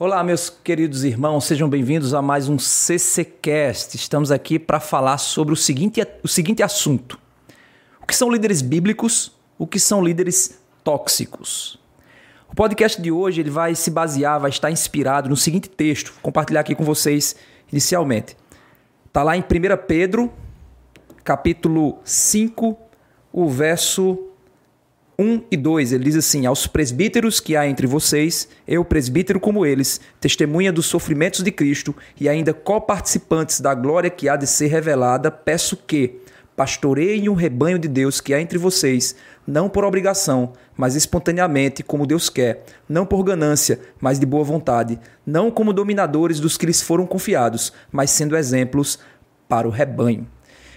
Olá, meus queridos irmãos, sejam bem-vindos a mais um CCcast. Estamos aqui para falar sobre o seguinte, o seguinte assunto: o que são líderes bíblicos, o que são líderes tóxicos. O podcast de hoje ele vai se basear, vai estar inspirado no seguinte texto, vou compartilhar aqui com vocês inicialmente. Está lá em 1 Pedro, capítulo 5, o verso 1 e 2, ele diz assim: Aos presbíteros que há entre vocês, eu, presbítero como eles, testemunha dos sofrimentos de Cristo e ainda coparticipantes da glória que há de ser revelada, peço que pastoreiem um rebanho de Deus que há entre vocês, não por obrigação, mas espontaneamente, como Deus quer, não por ganância, mas de boa vontade, não como dominadores dos que lhes foram confiados, mas sendo exemplos para o rebanho.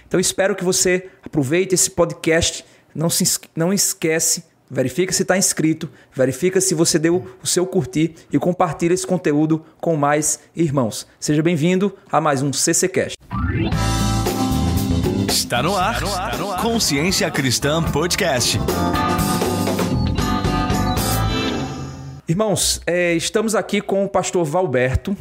Então espero que você aproveite esse podcast não, se, não esquece, verifica se está inscrito, verifica se você deu o seu curtir e compartilha esse conteúdo com mais irmãos. Seja bem-vindo a mais um CCcast. Está no ar, está no ar. Consciência Cristã Podcast. Irmãos, é, estamos aqui com o pastor Valberto.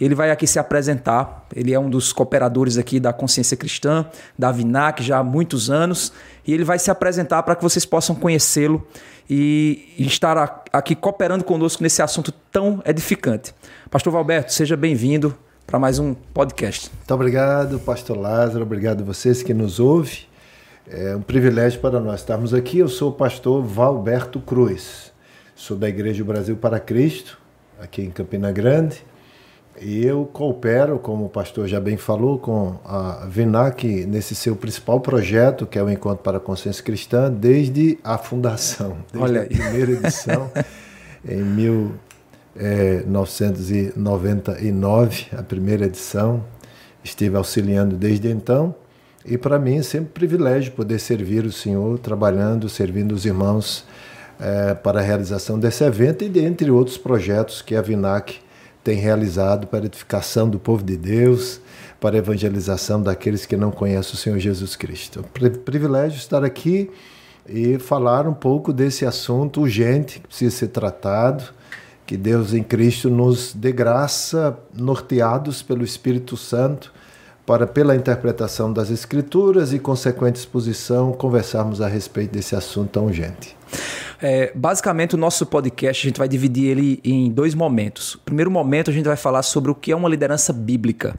Ele vai aqui se apresentar. Ele é um dos cooperadores aqui da Consciência Cristã, da Vinac, já há muitos anos. E ele vai se apresentar para que vocês possam conhecê-lo e, estar aqui cooperando conosco nesse assunto tão edificante. Pastor Valberto, seja bem-vindo para mais um podcast. Muito obrigado, Pastor Lázaro. Obrigado a vocês que nos ouvem. É um privilégio para nós estarmos aqui. Eu sou o pastor Valberto Cruz. Sou da Igreja Brasil para Cristo, aqui em Campina Grande. E eu coopero, como o pastor já bem falou, com a VINAC nesse seu principal projeto, que é o Encontro para a Consciência Cristã, desde a fundação, desde Olha a primeira edição, em 1999, a primeira edição. Estive auxiliando desde então. E para mim é sempre um privilégio poder servir o Senhor, trabalhando, servindo os irmãos é, para a realização desse evento e dentre outros projetos que a VINAC tem realizado para a edificação do povo de Deus, para a evangelização daqueles que não conhecem o Senhor Jesus Cristo. É privilégio estar aqui e falar um pouco desse assunto urgente que precisa ser tratado, que Deus em Cristo nos dê graça, norteados pelo Espírito Santo, para, pela interpretação das Escrituras e consequente exposição, conversarmos a respeito desse assunto tão urgente. É, basicamente, o nosso podcast a gente vai dividir ele em dois momentos. O primeiro momento a gente vai falar sobre o que é uma liderança bíblica.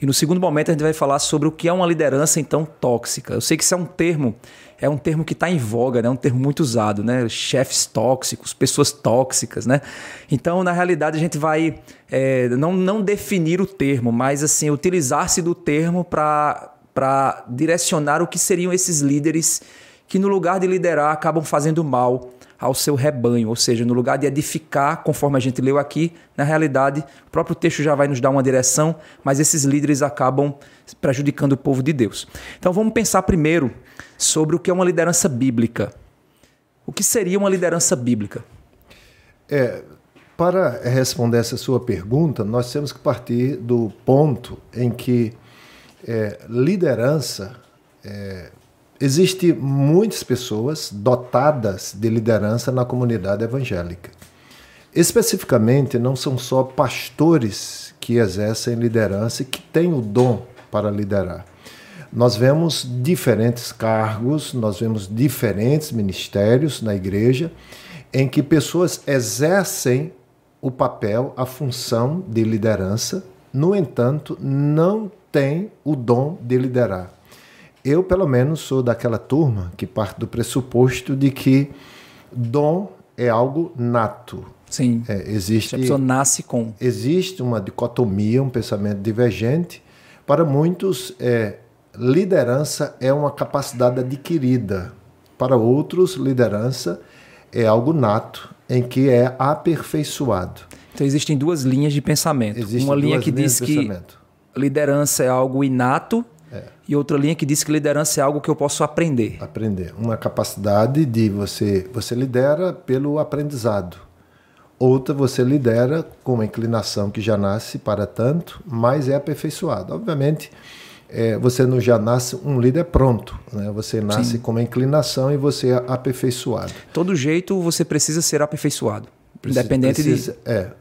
E no segundo momento a gente vai falar sobre o que é uma liderança então tóxica. Eu sei que isso é um termo, é um termo que está em voga, né? É um termo muito usado, né? Chefes tóxicos, pessoas tóxicas, né? Então, na realidade, a gente vai é, não, não definir o termo, mas assim utilizar-se do termo para direcionar o que seriam esses líderes que no lugar de liderar acabam fazendo mal ao seu rebanho, ou seja, no lugar de edificar, conforme a gente leu aqui, na realidade, o próprio texto já vai nos dar uma direção, mas esses líderes acabam prejudicando o povo de Deus. Então vamos pensar primeiro sobre o que é uma liderança bíblica. O que seria uma liderança bíblica? É, para responder essa sua pergunta, nós temos que partir do ponto em que é, liderança é, Existem muitas pessoas dotadas de liderança na comunidade evangélica. Especificamente, não são só pastores que exercem liderança e que têm o dom para liderar. Nós vemos diferentes cargos, nós vemos diferentes ministérios na igreja em que pessoas exercem o papel, a função de liderança, no entanto, não têm o dom de liderar. Eu, pelo menos, sou daquela turma que parte do pressuposto de que dom é algo nato. Sim. É, existe, a pessoa nasce com. Existe uma dicotomia, um pensamento divergente. Para muitos, é, liderança é uma capacidade adquirida. Para outros, liderança é algo nato, em que é aperfeiçoado. Então existem duas linhas de pensamento. Existem uma linha que diz que liderança é algo inato é. E outra linha que diz que liderança é algo que eu posso aprender. Aprender. Uma capacidade de você. Você lidera pelo aprendizado. Outra, você lidera com uma inclinação que já nasce para tanto, mas é aperfeiçoado. Obviamente, é, você não já nasce um líder pronto. Né? Você nasce Sim. com uma inclinação e você é aperfeiçoado. Todo jeito você precisa ser aperfeiçoado. Precisa, independente precisa, de. É,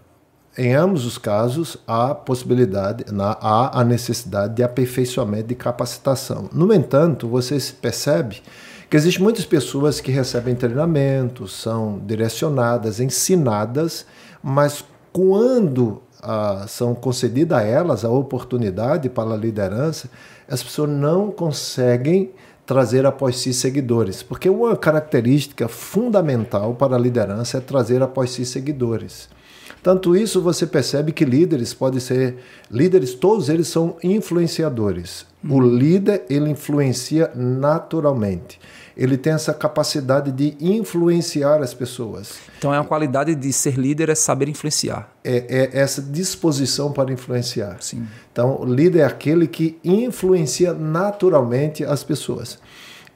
em ambos os casos, há possibilidade, há a necessidade de aperfeiçoamento de capacitação. No entanto, você percebe que existem muitas pessoas que recebem treinamento, são direcionadas, ensinadas, mas quando ah, são concedidas a elas a oportunidade para a liderança, as pessoas não conseguem trazer após si seguidores, porque uma característica fundamental para a liderança é trazer após si seguidores. Tanto isso você percebe que líderes podem ser líderes, todos eles são influenciadores. O líder ele influencia naturalmente. Ele tem essa capacidade de influenciar as pessoas. Então é a qualidade de ser líder é saber influenciar. É, é essa disposição para influenciar. Sim. Então, o líder é aquele que influencia naturalmente as pessoas.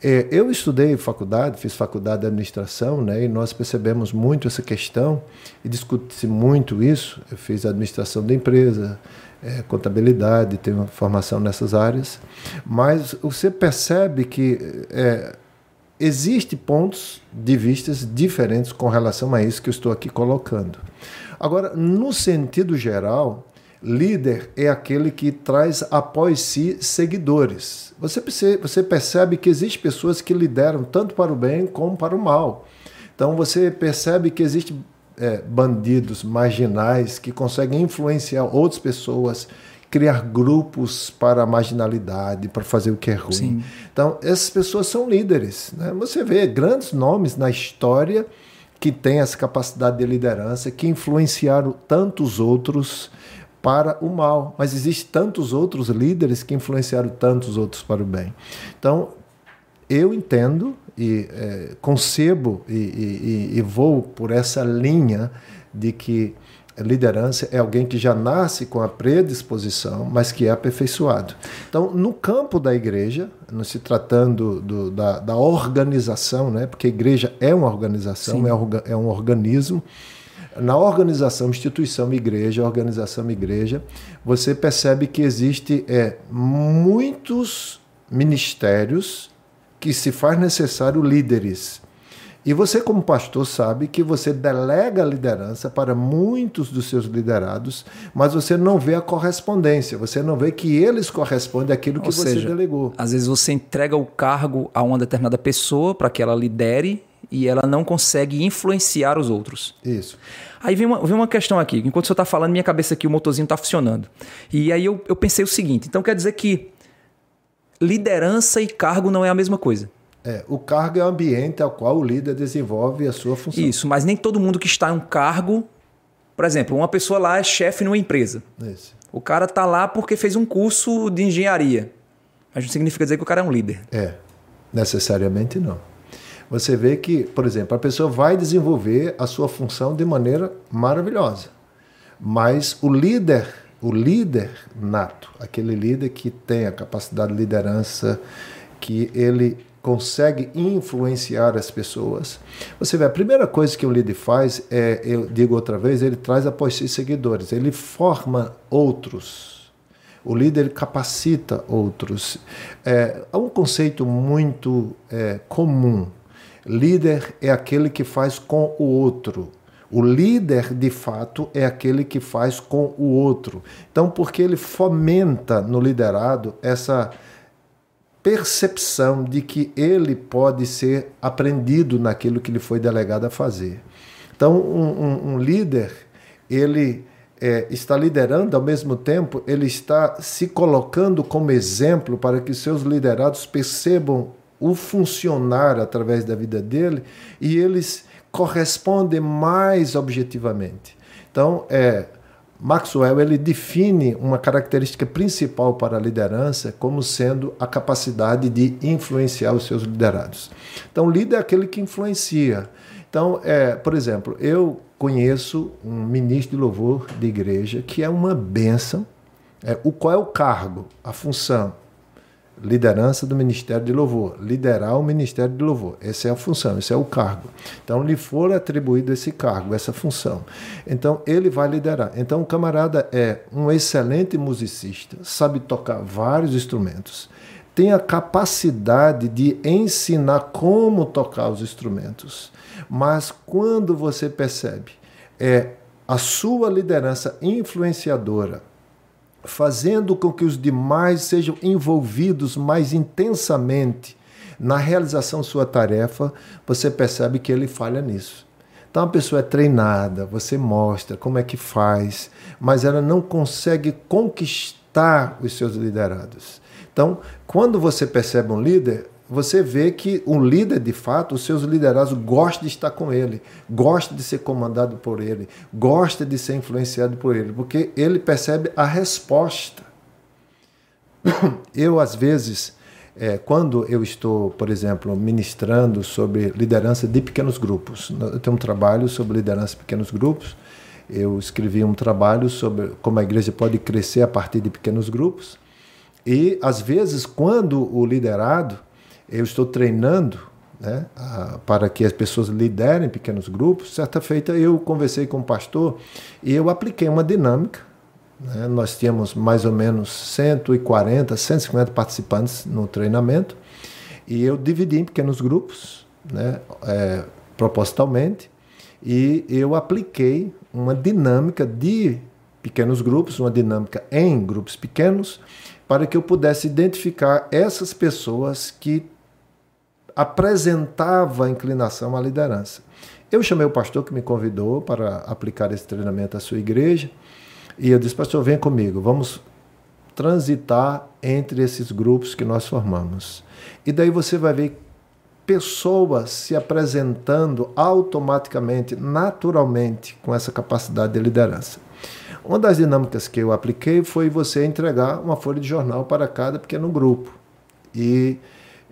É, eu estudei faculdade, fiz faculdade de administração, né, e nós percebemos muito essa questão e discute-se muito isso. Eu fiz administração da empresa, é, contabilidade, tenho formação nessas áreas, mas você percebe que é, existe pontos de vistas diferentes com relação a isso que eu estou aqui colocando. Agora, no sentido geral, líder é aquele que traz após si seguidores. Você, você percebe que existem pessoas que lideram tanto para o bem como para o mal. Então você percebe que existem é, bandidos marginais que conseguem influenciar outras pessoas, criar grupos para a marginalidade, para fazer o que é ruim. Sim. Então essas pessoas são líderes. Né? Você vê grandes nomes na história que têm essa capacidade de liderança, que influenciaram tantos outros para o mal. Mas existem tantos outros líderes que influenciaram tantos outros para o bem. Então, eu entendo e é, concebo e, e, e, vou por essa linha de que liderança é alguém que já nasce com a predisposição, mas que é aperfeiçoado. Então, no campo da igreja, não se tratando do, da, da, organização, né? porque a igreja é uma organização, é, é um organismo, na organização, instituição igreja, organização igreja, você percebe que existe é, muitos ministérios que se faz necessário líderes. E você, como pastor, sabe que você delega a liderança para muitos dos seus liderados, mas você não vê a correspondência, você não vê que eles correspondem àquilo que Ou você seja, delegou. Às vezes você entrega o cargo a uma determinada pessoa para que ela lidere e ela não consegue influenciar os outros. Isso. Aí vem uma, vem uma questão aqui. Enquanto o senhor está falando, minha cabeça aqui, o motorzinho está funcionando. E aí eu, eu pensei o seguinte: então quer dizer que liderança e cargo não é a mesma coisa. É, o cargo é o ambiente ao qual o líder desenvolve a sua função. Isso, mas nem todo mundo que está em um cargo. Por exemplo, uma pessoa lá é chefe numa empresa. Isso. O cara está lá porque fez um curso de engenharia. Mas não significa dizer que o cara é um líder. É, necessariamente não você vê que, por exemplo, a pessoa vai desenvolver a sua função de maneira maravilhosa. Mas o líder, o líder nato, aquele líder que tem a capacidade de liderança, que ele consegue influenciar as pessoas. Você vê, a primeira coisa que o líder faz é, eu digo outra vez, ele traz após si seguidores, ele forma outros. O líder capacita outros. É, um conceito muito é, comum Líder é aquele que faz com o outro. O líder, de fato, é aquele que faz com o outro. Então, porque ele fomenta no liderado essa percepção de que ele pode ser aprendido naquilo que lhe foi delegado a fazer. Então, um, um, um líder, ele é, está liderando, ao mesmo tempo, ele está se colocando como exemplo para que seus liderados percebam o funcionar através da vida dele e eles correspondem mais objetivamente. Então, é, Maxwell ele define uma característica principal para a liderança como sendo a capacidade de influenciar os seus liderados. Então, líder é aquele que influencia. Então, é, por exemplo, eu conheço um ministro de louvor de igreja que é uma bênção. É, o qual é o cargo, a função? Liderança do Ministério de Louvor, liderar o Ministério de Louvor. Essa é a função, esse é o cargo. Então, lhe for atribuído esse cargo, essa função. Então, ele vai liderar. Então, o camarada é um excelente musicista, sabe tocar vários instrumentos, tem a capacidade de ensinar como tocar os instrumentos. Mas quando você percebe, é a sua liderança influenciadora, fazendo com que os demais sejam envolvidos mais intensamente na realização de sua tarefa, você percebe que ele falha nisso. Então a pessoa é treinada, você mostra como é que faz, mas ela não consegue conquistar os seus liderados. Então, quando você percebe um líder, você vê que um líder, de fato, os seus liderados gostam de estar com ele, gosta de ser comandado por ele, gosta de ser influenciado por ele, porque ele percebe a resposta. Eu, às vezes, é, quando eu estou, por exemplo, ministrando sobre liderança de pequenos grupos, eu tenho um trabalho sobre liderança de pequenos grupos, eu escrevi um trabalho sobre como a igreja pode crescer a partir de pequenos grupos, e às vezes, quando o liderado, eu estou treinando né, a, para que as pessoas liderem pequenos grupos, certa feita eu conversei com o pastor e eu apliquei uma dinâmica né? Nós tínhamos mais ou menos 140, 150 participantes no treinamento e eu dividi em pequenos grupos, né? É, propositalmente, e eu apliquei uma dinâmica de pequenos grupos, uma dinâmica em grupos pequenos, para que eu pudesse identificar essas pessoas que apresentavam a inclinação à liderança. Eu chamei o pastor que me convidou para aplicar esse treinamento à sua igreja e eu disse, pastor, vem comigo, vamos transitar entre esses grupos que nós formamos. E daí você vai ver pessoas se apresentando automaticamente, naturalmente, com essa capacidade de liderança. Uma das dinâmicas que eu apliquei foi você entregar uma folha de jornal para cada pequeno grupo e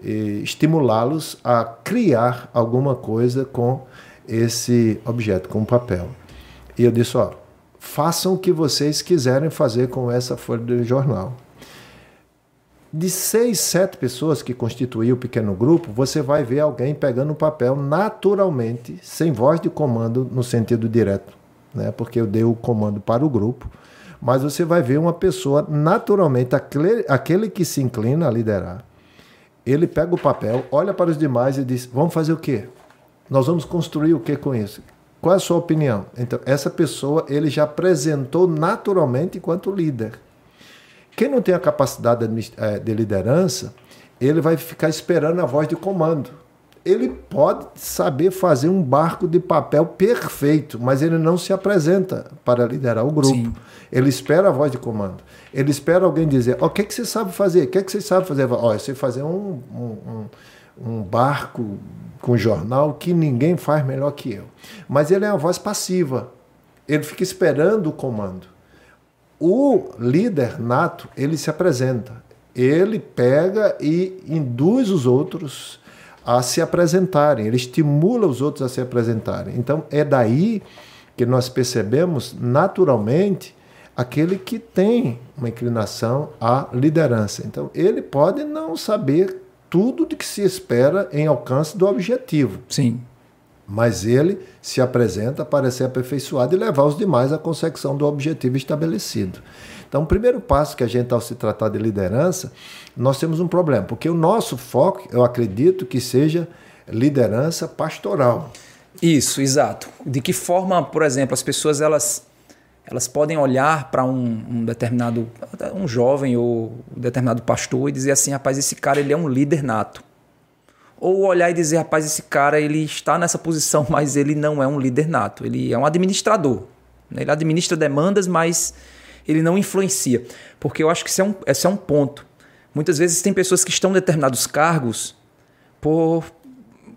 estimulá-los a criar alguma coisa com esse objeto, com o papel. E eu disse: ó, façam o que vocês quiserem fazer com essa folha de jornal. De seis, sete pessoas que constituíam o pequeno grupo, você vai ver alguém pegando o papel naturalmente, sem voz de comando no sentido direto, né? porque eu dei o comando para o grupo. Mas você vai ver uma pessoa naturalmente, aquele, aquele que se inclina a liderar, ele pega o papel, olha para os demais e diz: Vamos fazer o quê? Nós vamos construir o que com isso? Qual é a sua opinião? Então, essa pessoa ele já apresentou naturalmente enquanto líder. Quem não tem a capacidade eh, de liderança, ele vai ficar esperando a voz de comando. Ele pode saber fazer um barco de papel perfeito, mas ele não se apresenta para liderar o grupo. Sim. Ele espera a voz de comando. Ele espera alguém dizer: oh, O que, é que você sabe fazer? O que, é que você sabe fazer? Ó, oh, eu sei fazer um, um, um, um barco com jornal que ninguém faz melhor que eu. Mas ele é uma voz passiva. Ele fica esperando o comando. O líder nato, ele se apresenta. Ele pega e induz os outros a se apresentarem, ele estimula os outros a se apresentarem. Então é daí que nós percebemos naturalmente aquele que tem uma inclinação à liderança. Então ele pode não saber tudo de que se espera em alcance do objetivo. Sim. Mas ele se apresenta para ser aperfeiçoado e levar os demais à consecução do objetivo estabelecido. Então, o primeiro passo que a gente, ao se tratar de liderança, nós temos um problema, porque o nosso foco, eu acredito que seja liderança pastoral. Isso, exato. De que forma, por exemplo, as pessoas elas elas podem olhar para um, um, determinado um jovem ou um determinado pastor e dizer assim, rapaz, esse cara ele é um líder nato. Ou olhar e dizer, rapaz, esse cara ele está nessa posição, mas ele não é um líder nato. Ele é um administrador. Ele administra demandas, mas ele não influencia. Porque eu acho que esse é um, esse é um ponto. Muitas vezes tem pessoas que estão em determinados cargos por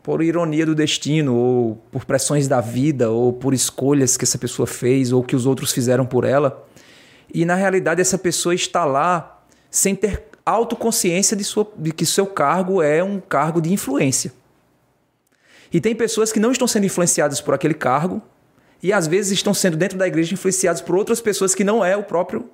por ironia do destino, ou por pressões da vida, ou por escolhas que essa pessoa fez, ou que os outros fizeram por ela. E na realidade essa pessoa está lá sem ter autoconsciência de, sua, de que seu cargo é um cargo de influência. E tem pessoas que não estão sendo influenciadas por aquele cargo, e às vezes estão sendo dentro da igreja influenciados por outras pessoas que não é o próprio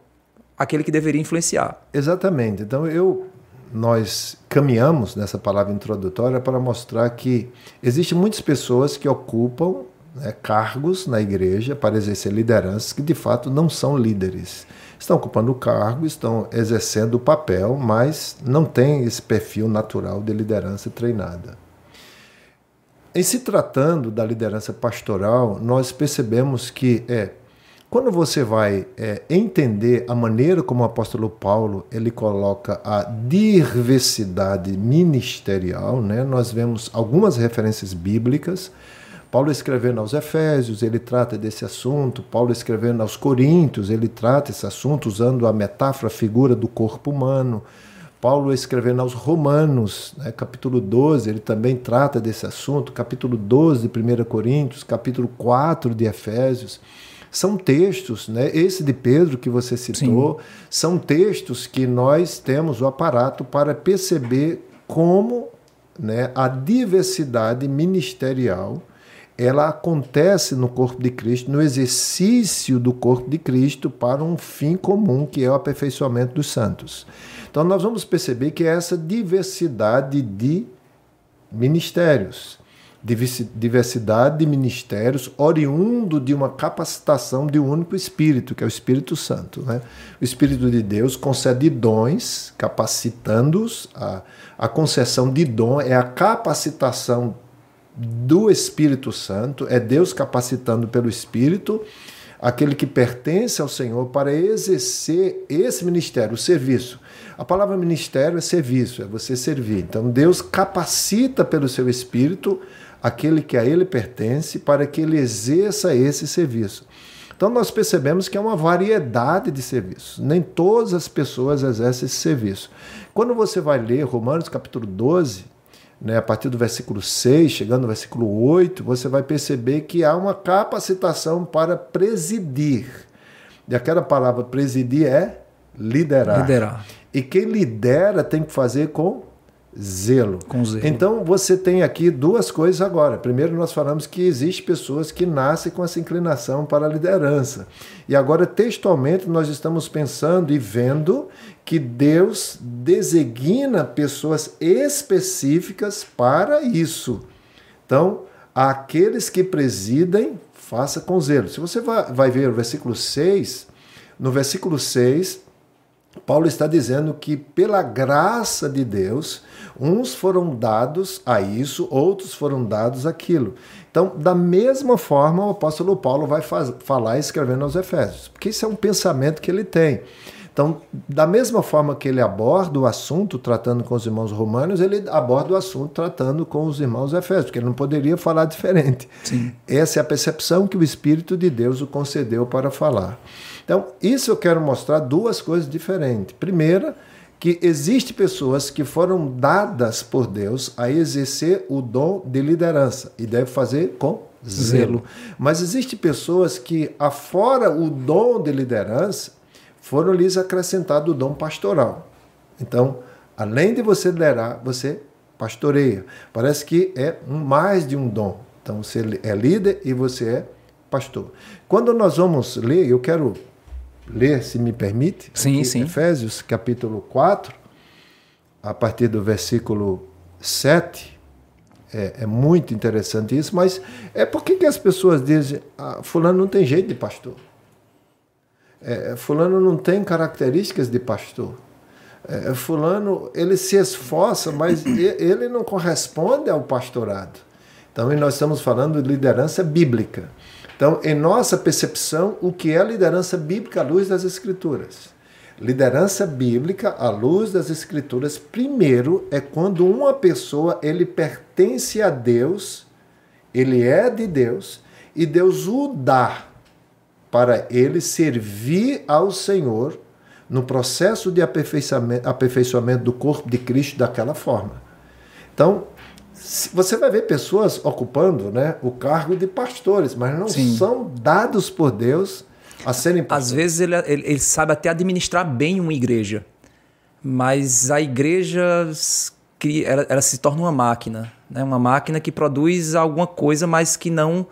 aquele que deveria influenciar. Exatamente. Então eu nós caminhamos nessa palavra introdutória para mostrar que existem muitas pessoas que ocupam né, cargos na igreja para exercer lideranças que de fato não são líderes. Estão ocupando o cargo, estão exercendo o papel, mas não têm esse perfil natural de liderança treinada. Em se tratando da liderança pastoral, nós percebemos que é quando você vai é, entender a maneira como o apóstolo Paulo ele coloca a diversidade ministerial, né? nós vemos algumas referências bíblicas. Paulo escrevendo aos Efésios, ele trata desse assunto. Paulo escrevendo aos Coríntios, ele trata esse assunto usando a metáfora, a figura do corpo humano. Paulo escrevendo aos Romanos, né, capítulo 12, ele também trata desse assunto. Capítulo 12 de 1 Coríntios, capítulo 4 de Efésios. São textos, né? Esse de Pedro que você citou, Sim. são textos que nós temos o aparato para perceber como né, a diversidade ministerial ela acontece no corpo de Cristo, no exercício do corpo de Cristo para um fim comum, que é o aperfeiçoamento dos santos. Então nós vamos perceber que é essa diversidade de ministérios diversidade de ministérios oriundo de uma capacitação de um único Espírito, que é o Espírito Santo. Né? O Espírito de Deus concede dons, capacitando-os. A, a concessão de dom é a capacitação do Espírito Santo, é Deus capacitando pelo Espírito aquele que pertence ao Senhor para exercer esse ministério, o serviço. A palavra ministério é serviço, é você servir. Então Deus capacita pelo seu Espírito aquele que a ele pertence, para que ele exerça esse serviço. Então nós percebemos que é uma variedade de serviços. Nem todas as pessoas exercem esse serviço. Quando você vai ler Romanos capítulo 12, né, a partir do versículo 6, chegando no versículo 8, você vai perceber que há uma capacitação para presidir. E aquela palavra presidir é liderar. Liderar. E quem lidera tem que fazer com zelo. Com zelo. Então você tem aqui duas coisas agora. Primeiro nós falamos que existe pessoas que nascem com essa inclinação para a liderança. E agora textualmente nós estamos pensando e vendo que Deus designa pessoas específicas para isso. Então, aqueles que presidem, faça com zelo. Se você vai ver o versículo 6, no versículo 6, Paulo está dizendo que pela graça de Deus, uns foram dados a isso, outros foram dados aquilo. Então, da mesma forma, o apóstolo Paulo vai falar escrevendo aos Efésios, porque isso é um pensamento que ele tem. Então, da mesma forma que ele aborda o assunto tratando com os irmãos romanos, ele aborda o assunto tratando com os irmãos efésios, porque ele não poderia falar diferente. Sim. Essa é a percepção que o Espírito de Deus o concedeu para falar. Então, isso eu quero mostrar duas coisas diferentes. Primeira, que existe pessoas que foram dadas por Deus a exercer o dom de liderança e deve fazer com zelo. Mas existe pessoas que afora o dom de liderança foram lhes acrescentado o dom pastoral. Então, além de você liderar, você pastoreia. Parece que é mais de um dom. Então, você é líder e você é pastor. Quando nós vamos ler, eu quero ler, se me permite, sim, aqui, sim. Efésios capítulo 4, a partir do versículo 7. É, é muito interessante isso, mas é por que, que as pessoas dizem, ah, fulano não tem jeito de pastor. É, fulano não tem características de pastor. É, fulano, ele se esforça, mas ele não corresponde ao pastorado. Então, nós estamos falando de liderança bíblica. Então, em nossa percepção, o que é liderança bíblica à luz das Escrituras? Liderança bíblica à luz das Escrituras, primeiro, é quando uma pessoa ele pertence a Deus, ele é de Deus, e Deus o dá para ele servir ao Senhor no processo de aperfeiçoamento, aperfeiçoamento do corpo de Cristo daquela forma. Então, você vai ver pessoas ocupando né, o cargo de pastores, mas não Sim. são dados por Deus a serem pastores. Às vezes ele, ele, ele, sabe até administrar bem uma igreja, mas a igreja ela, ela se torna uma máquina, né? uma máquina que produz alguma coisa, mas que não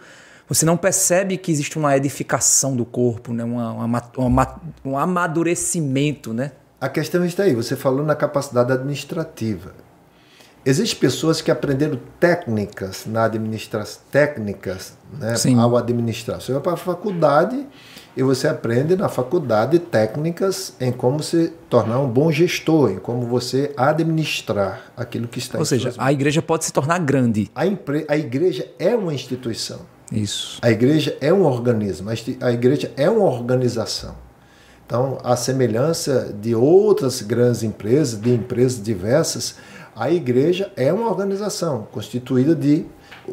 você não percebe que existe uma edificação do corpo, né? uma, uma, uma um amadurecimento. Né? A questão está aí, você falou na capacidade administrativa. Existem pessoas que aprenderam técnicas na administração, técnicas né, ao administrar. Você vai para a faculdade e você aprende na faculdade técnicas em como se tornar um bom gestor, em como você administrar aquilo que está Ou em seja, a igreja pode se tornar grande. A, a igreja é uma instituição. Isso. A igreja é um organismo, a igreja é uma organização. Então, a semelhança de outras grandes empresas, de empresas diversas, a igreja é uma organização constituída de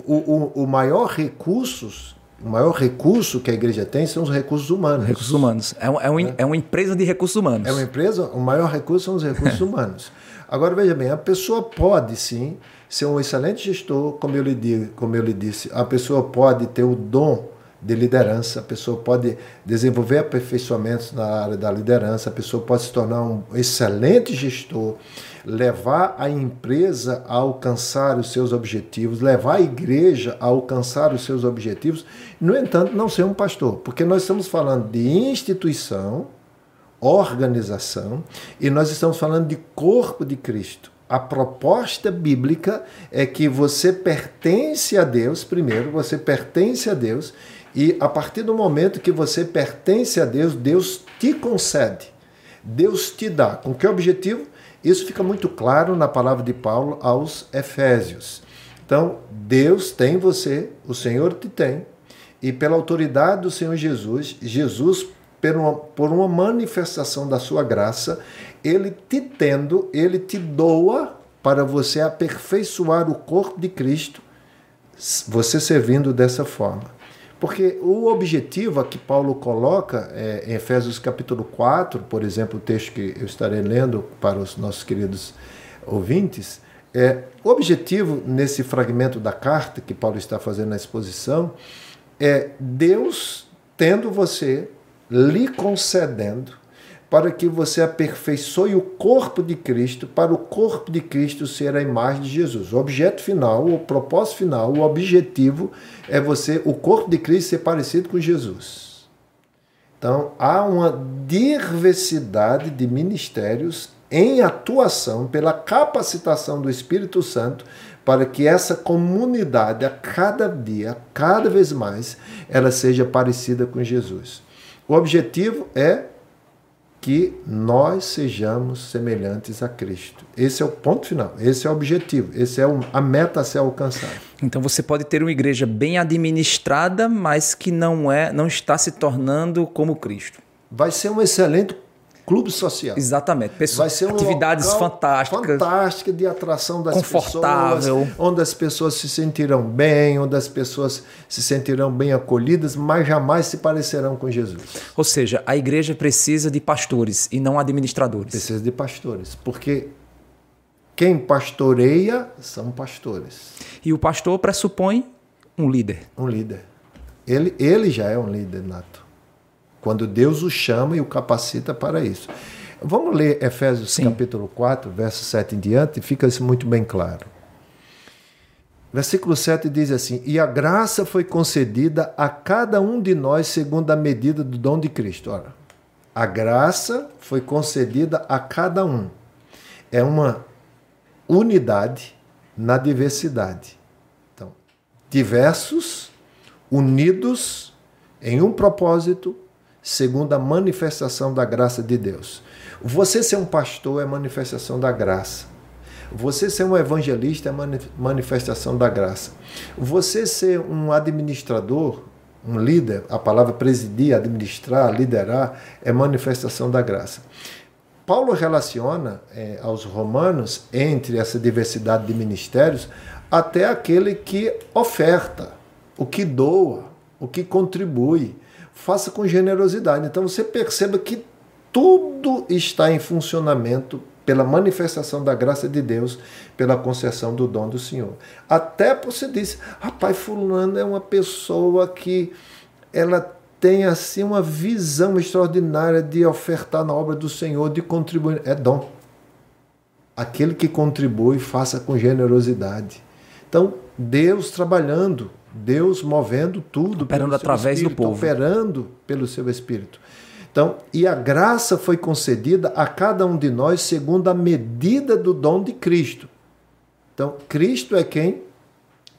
o, o, o maior recursos o maior recurso que a igreja tem são os recursos humanos. Recursos humanos. É, um, é, um, é. é uma empresa de recursos humanos. É uma empresa, o maior recurso são os recursos humanos. Agora, veja bem, a pessoa pode sim ser um excelente gestor, como eu lhe, como eu lhe disse. A pessoa pode ter o dom de liderança, a pessoa pode desenvolver aperfeiçoamentos na área da liderança, a pessoa pode se tornar um excelente gestor, levar a empresa a alcançar os seus objetivos, levar a igreja a alcançar os seus objetivos, no entanto, não ser um pastor, porque nós estamos falando de instituição, organização, e nós estamos falando de corpo de Cristo. A proposta bíblica é que você pertence a Deus, primeiro, você pertence a Deus, e a partir do momento que você pertence a Deus, Deus te concede, Deus te dá. Com que objetivo? Isso fica muito claro na palavra de Paulo aos Efésios. Então, Deus tem você, o Senhor te tem, e pela autoridade do Senhor Jesus, Jesus, por uma, por uma manifestação da sua graça, ele te tendo, ele te doa para você aperfeiçoar o corpo de Cristo, você servindo dessa forma. Porque o objetivo a que Paulo coloca é, em Efésios capítulo 4, por exemplo, o texto que eu estarei lendo para os nossos queridos ouvintes, é, o objetivo nesse fragmento da carta que Paulo está fazendo na exposição é Deus tendo você, lhe concedendo para que você aperfeiçoe o corpo de Cristo, para o corpo de Cristo ser a imagem de Jesus. O objeto final, o propósito final, o objetivo é você, o corpo de Cristo, ser parecido com Jesus. Então, há uma diversidade de ministérios em atuação pela capacitação do Espírito Santo para que essa comunidade a cada dia, cada vez mais, ela seja parecida com Jesus. O objetivo é que nós sejamos semelhantes a Cristo. Esse é o ponto final, esse é o objetivo, esse é a meta a ser alcançada. Então você pode ter uma igreja bem administrada, mas que não é, não está se tornando como Cristo. Vai ser um excelente clube social. Exatamente. Pessoa, Vai ser um atividades fantásticas. Fantástica de atração das confortável. pessoas. Onde as pessoas se sentirão bem, onde as pessoas se sentirão bem acolhidas, mas jamais se parecerão com Jesus. Ou seja, a igreja precisa de pastores e não administradores. Precisa de pastores. Porque quem pastoreia são pastores. E o pastor pressupõe um líder. Um líder. Ele, ele já é um líder nato quando Deus o chama e o capacita para isso. Vamos ler Efésios Sim. capítulo 4, verso 7 em diante, fica isso muito bem claro. Versículo 7 diz assim: E a graça foi concedida a cada um de nós segundo a medida do dom de Cristo. Ora, a graça foi concedida a cada um. É uma unidade na diversidade. Então, diversos, unidos em um propósito, segundo a manifestação da graça de Deus. Você ser um pastor é manifestação da graça. Você ser um evangelista é manifestação da graça. Você ser um administrador, um líder, a palavra presidir, administrar, liderar, é manifestação da graça. Paulo relaciona é, aos romanos, entre essa diversidade de ministérios, até aquele que oferta, o que doa, o que contribui faça com generosidade. Então você perceba que tudo está em funcionamento pela manifestação da graça de Deus, pela concessão do dom do Senhor. Até você disse, rapaz, fulano é uma pessoa que ela tem assim uma visão extraordinária de ofertar na obra do Senhor, de contribuir. É dom. Aquele que contribui, faça com generosidade. Então, Deus trabalhando Deus movendo tudo. Operando através espírito, do povo. Operando pelo seu Espírito. Então, e a graça foi concedida a cada um de nós segundo a medida do dom de Cristo. Então, Cristo é quem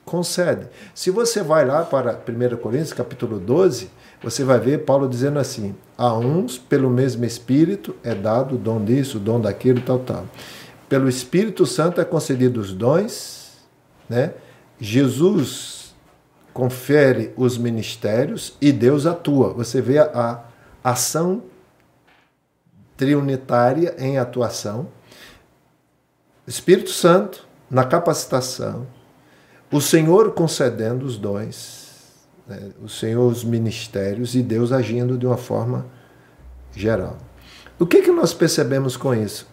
concede. Se você vai lá para 1 Coríntios, capítulo 12, você vai ver Paulo dizendo assim: a uns, pelo mesmo Espírito, é dado o dom disso, o dom daquilo, tal, tal. Pelo Espírito Santo é concedido os dons, né? Jesus confere os ministérios e Deus atua. Você vê a, ação triunitária em atuação. Espírito Santo na capacitação, o Senhor concedendo os dons, né? o Senhor os ministérios e Deus agindo de uma forma geral. O que, que nós percebemos com isso?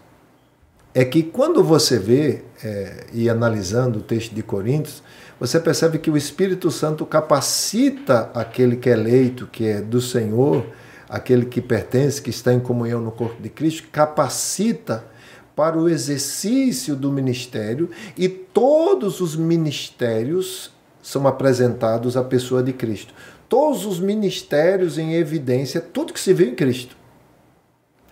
É que quando você vê, é, e analisando o texto de Coríntios, você percebe que o Espírito Santo capacita aquele que é eleito, que é do Senhor, aquele que pertence, que está em comunhão no corpo de Cristo, capacita para o exercício do ministério e todos os ministérios são apresentados à pessoa de Cristo. Todos os ministérios em evidência, tudo que se vê em Cristo.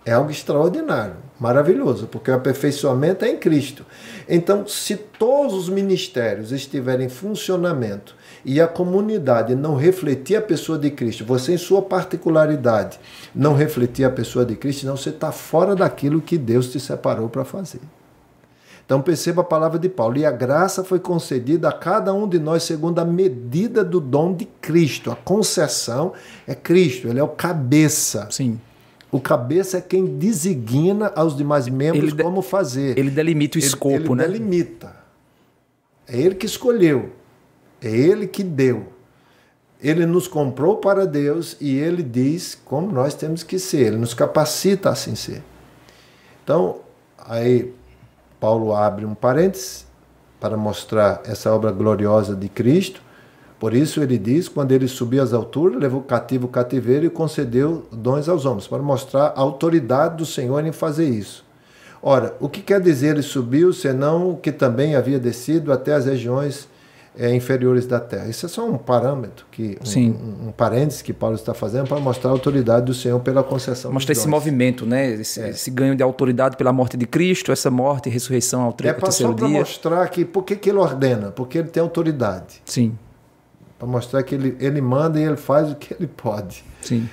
É algo extraordinário, maravilhoso, porque o aperfeiçoamento é em Cristo. Então, se todos os ministérios estiverem em funcionamento e a comunidade não refletir a pessoa de Cristo, você em sua particularidade não refletir a pessoa de Cristo, não você está fora daquilo que Deus te separou para fazer. Então perceba a palavra de Paulo. E a graça foi concedida a cada um de nós segundo a medida do dom de Cristo. A concessão é Cristo, ele é o cabeça. Sim. O cabeça é quem designa aos demais membros Ele de- como fazer. Ele delimita o Ele- escopo, ele né? delimita. É ele que escolheu. É ele que deu. Ele nos comprou para Deus e ele diz como nós temos que ser. Ele nos capacita a assim ser. Então, aí Paulo abre um parênteses para mostrar essa obra gloriosa de Cristo. Por isso ele diz, quando ele subiu às alturas, levou cativo o cativeiro e concedeu dons aos homens, para mostrar a autoridade do Senhor em fazer isso. Ora, o que quer dizer ele subiu, senão que também havia descido até as regiões eh, inferiores da terra? Isso é só um parâmetro, que, um, Sim. um, um parênteses que Paulo está fazendo para mostrar a autoridade do Senhor pela concessão Mostra dos esse dons. movimento, né? Esse, esse ganho de autoridade pela morte de Cristo, essa morte e ressurreição ao tre- É ao pra, só terceiro para dia. mostrar que por que ele ordena? Porque ele tem autoridade. Sim, Para mostrar que ele, ele manda e ele faz o que ele pode. sim.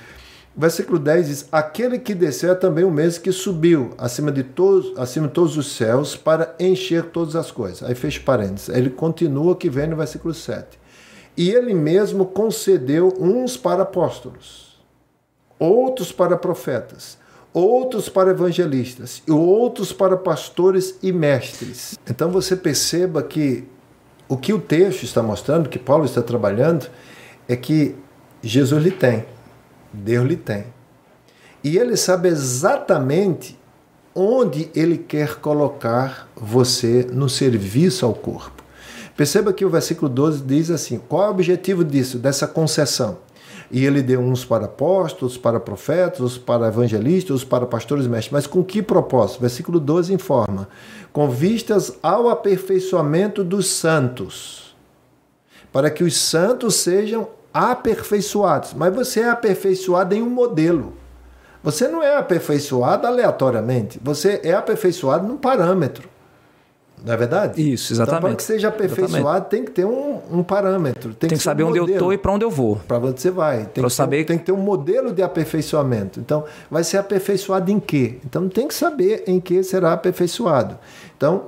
Versículo 10 diz: Aquele que desceu é também o mesmo que subiu acima de todos, acima de todos os céus para encher todas as coisas. Aí fecha parênteses. Ele continua que vem no versículo 7. E ele mesmo concedeu uns para apóstolos, outros para profetas, outros para evangelistas e outros para pastores e mestres. Então você perceba que o que o texto está mostrando, que Paulo está trabalhando, é que Jesus lhe tem, Deus lhe tem. E ele sabe exatamente onde ele quer colocar você no serviço ao corpo. Perceba que o versículo 12 diz assim: qual é o objetivo disso, dessa concessão? E ele deu uns para apóstolos, para profetas, para evangelistas, para pastores e mestres. Mas com que propósito? Versículo 12 informa: com vistas ao aperfeiçoamento dos santos, para que os santos sejam aperfeiçoados. Mas você é aperfeiçoado em um modelo. Você não é aperfeiçoado aleatoriamente. Você é aperfeiçoado num parâmetro. Não é verdade? Isso, exatamente. Então, para que seja aperfeiçoado, Exatamente. tem que ter um, um parâmetro. Tem, Tem que saber um onde eu tô e para onde eu vou. para onde você vai. Tem, que saber- ter, tem que ter um modelo de aperfeiçoamento. Então, vai ser aperfeiçoado em quê? Então, tem que saber em que será aperfeiçoado. Então,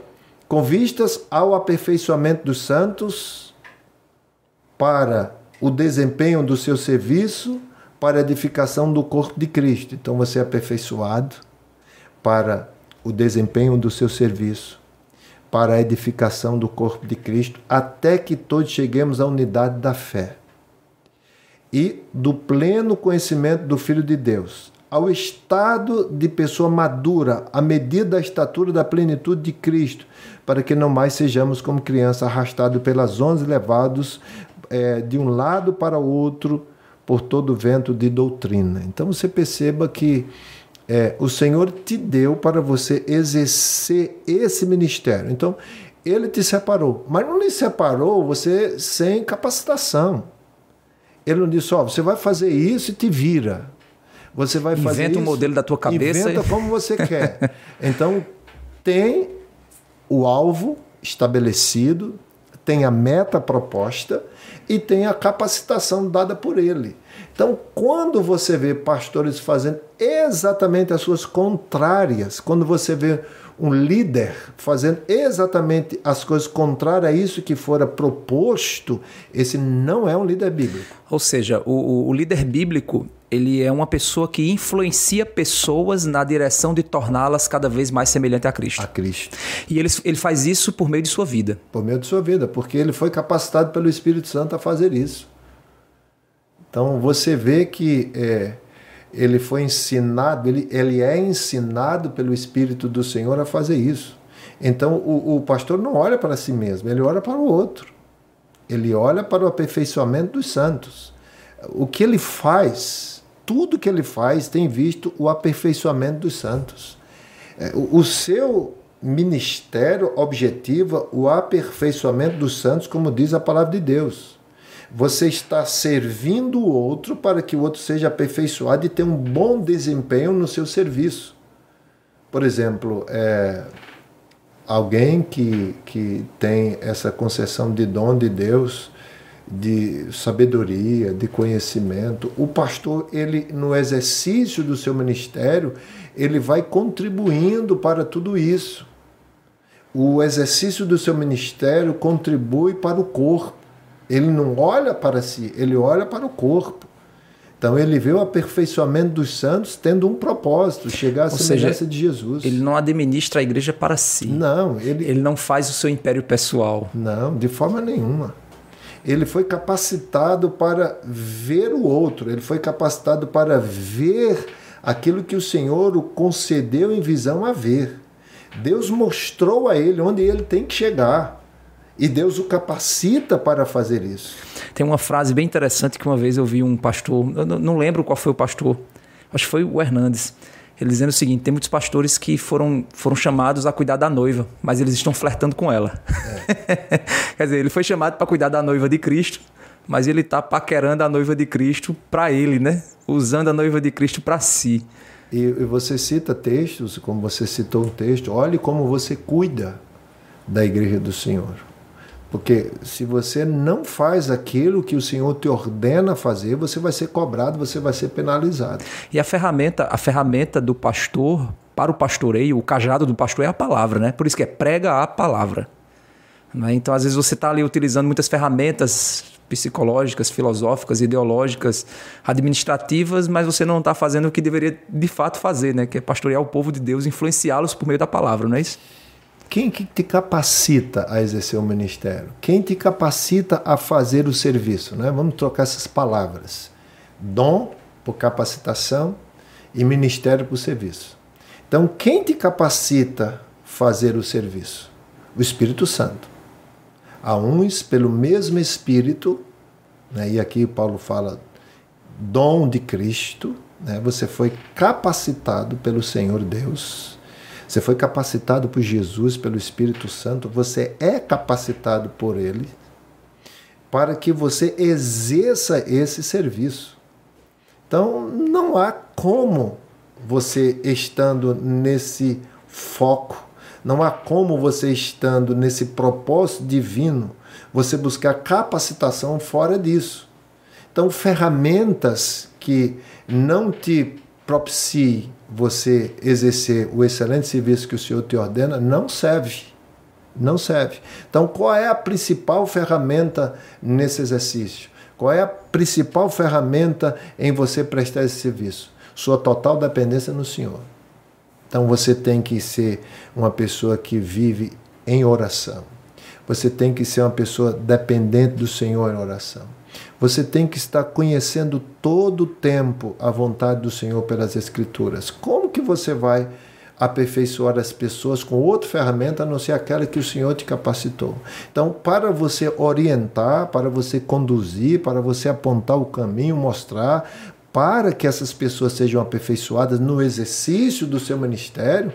com vistas ao aperfeiçoamento dos santos, para o desempenho do seu serviço, para a edificação do corpo de Cristo. Então, você é aperfeiçoado para o desempenho do seu serviço, para a edificação do corpo de Cristo, até que todos cheguemos à unidade da fé e do pleno conhecimento do Filho de Deus, ao estado de pessoa madura, à medida da estatura da plenitude de Cristo, para que não mais sejamos como crianças arrastados pelas ondas e levados eh, de um lado para o outro por todo o vento de doutrina. Então você perceba que é, o Senhor te deu para você exercer esse ministério. Então, ele te separou. Mas não lhe separou você sem capacitação. Ele não disse, ó, você vai fazer isso e te vira. Você vai fazer Inventa um isso, modelo da tua cabeça Inventa e- como você quer. Então, tem o alvo estabelecido, tem a meta proposta e tem a capacitação dada por ele. Então, quando você vê pastores fazendo exatamente as suas contrárias, quando você vê um líder fazendo exatamente as coisas contrárias a isso que fora proposto, esse não é um líder bíblico. Ou seja, o, o líder bíblico ele é uma pessoa que influencia pessoas na direção de torná-las cada vez mais semelhante a Cristo. A Cristo. E ele, ele faz isso por meio de sua vida. Por meio de sua vida, porque ele foi capacitado pelo Espírito Santo a fazer isso. Então você vê que é, ele foi ensinado, ele, ele é ensinado pelo Espírito do Senhor a fazer isso. Então o, o pastor não olha para si mesmo, ele olha para o outro. Ele olha para o aperfeiçoamento dos santos. O que ele faz, tudo que ele faz, tem visto o aperfeiçoamento dos santos. É, o, o seu ministério objetiva o aperfeiçoamento dos santos, como diz a palavra de Deus. Você está servindo o outro para que o outro seja aperfeiçoado e tenha um bom desempenho no seu serviço. Por exemplo, é, alguém que, que tem essa concessão de dom de Deus, de sabedoria, de conhecimento, o pastor, ele no exercício do seu ministério, ele vai contribuindo para tudo isso. O exercício do seu ministério contribui para o corpo. Ele não olha para si, ele olha para o corpo. Então ele vê o aperfeiçoamento dos santos tendo um propósito, chegar à Ou semelhança seja, de Jesus. Ele não administra a igreja para si. Não, ele ele não faz o seu império pessoal. Não, de forma nenhuma. Ele foi capacitado para ver o outro, ele foi capacitado para ver aquilo que o Senhor o concedeu em visão a ver. Deus mostrou a ele onde ele tem que chegar. E Deus o capacita para fazer isso. Tem uma frase bem interessante que uma vez eu vi um pastor, eu não lembro qual foi o pastor, acho que foi o Hernandes. Ele dizendo o seguinte: tem muitos pastores que foram, foram chamados a cuidar da noiva, mas eles estão flertando com ela. É. Quer dizer, ele foi chamado para cuidar da noiva de Cristo, mas ele está paquerando a noiva de Cristo para ele, né? Usando a noiva de Cristo para si. E, e você cita textos, como você citou um texto, olhe como você cuida da igreja do Senhor. Porque se você não faz aquilo que o Senhor te ordena fazer, você vai ser cobrado, você vai ser penalizado. E a ferramenta, a ferramenta do pastor para o pastoreio, o cajado do pastor é a palavra, né? Por isso que é prega a palavra. Né? Então, às vezes você está ali utilizando muitas ferramentas psicológicas, filosóficas, ideológicas, administrativas, mas você não está fazendo o que deveria de fato fazer, né? Que é pastorear o povo de Deus, influenciá-los por meio da palavra, não é isso? Quem que te capacita a exercer o ministério? Quem te capacita a fazer o serviço? Né? Vamos trocar essas palavras. Dom por capacitação e ministério por serviço. Então, quem te capacita a fazer o serviço? O Espírito Santo. A uns, pelo mesmo Espírito, né? e aqui Paulo fala dom de Cristo, né? você foi capacitado pelo Senhor Deus você foi capacitado por Jesus, pelo Espírito Santo, você é capacitado por Ele para que você exerça esse serviço. Então, não há como você estando nesse foco, não há como você estando nesse propósito divino, você buscar capacitação fora disso. Então, ferramentas que não te propiciem você exercer o excelente serviço que o Senhor te ordena, não serve. Não serve. Então, qual é a principal ferramenta nesse exercício? Qual é a principal ferramenta em você prestar esse serviço? Sua total dependência no Senhor. Então, você tem que ser uma pessoa que vive em oração. Você tem que ser uma pessoa dependente do Senhor em oração. Você tem que estar conhecendo todo o tempo a vontade do Senhor pelas Escrituras. Como que você vai aperfeiçoar as pessoas com outra ferramenta a não ser aquela que o Senhor te capacitou? Então, para você orientar, para você conduzir, para você apontar o caminho, mostrar, para que essas pessoas sejam aperfeiçoadas no exercício do seu ministério,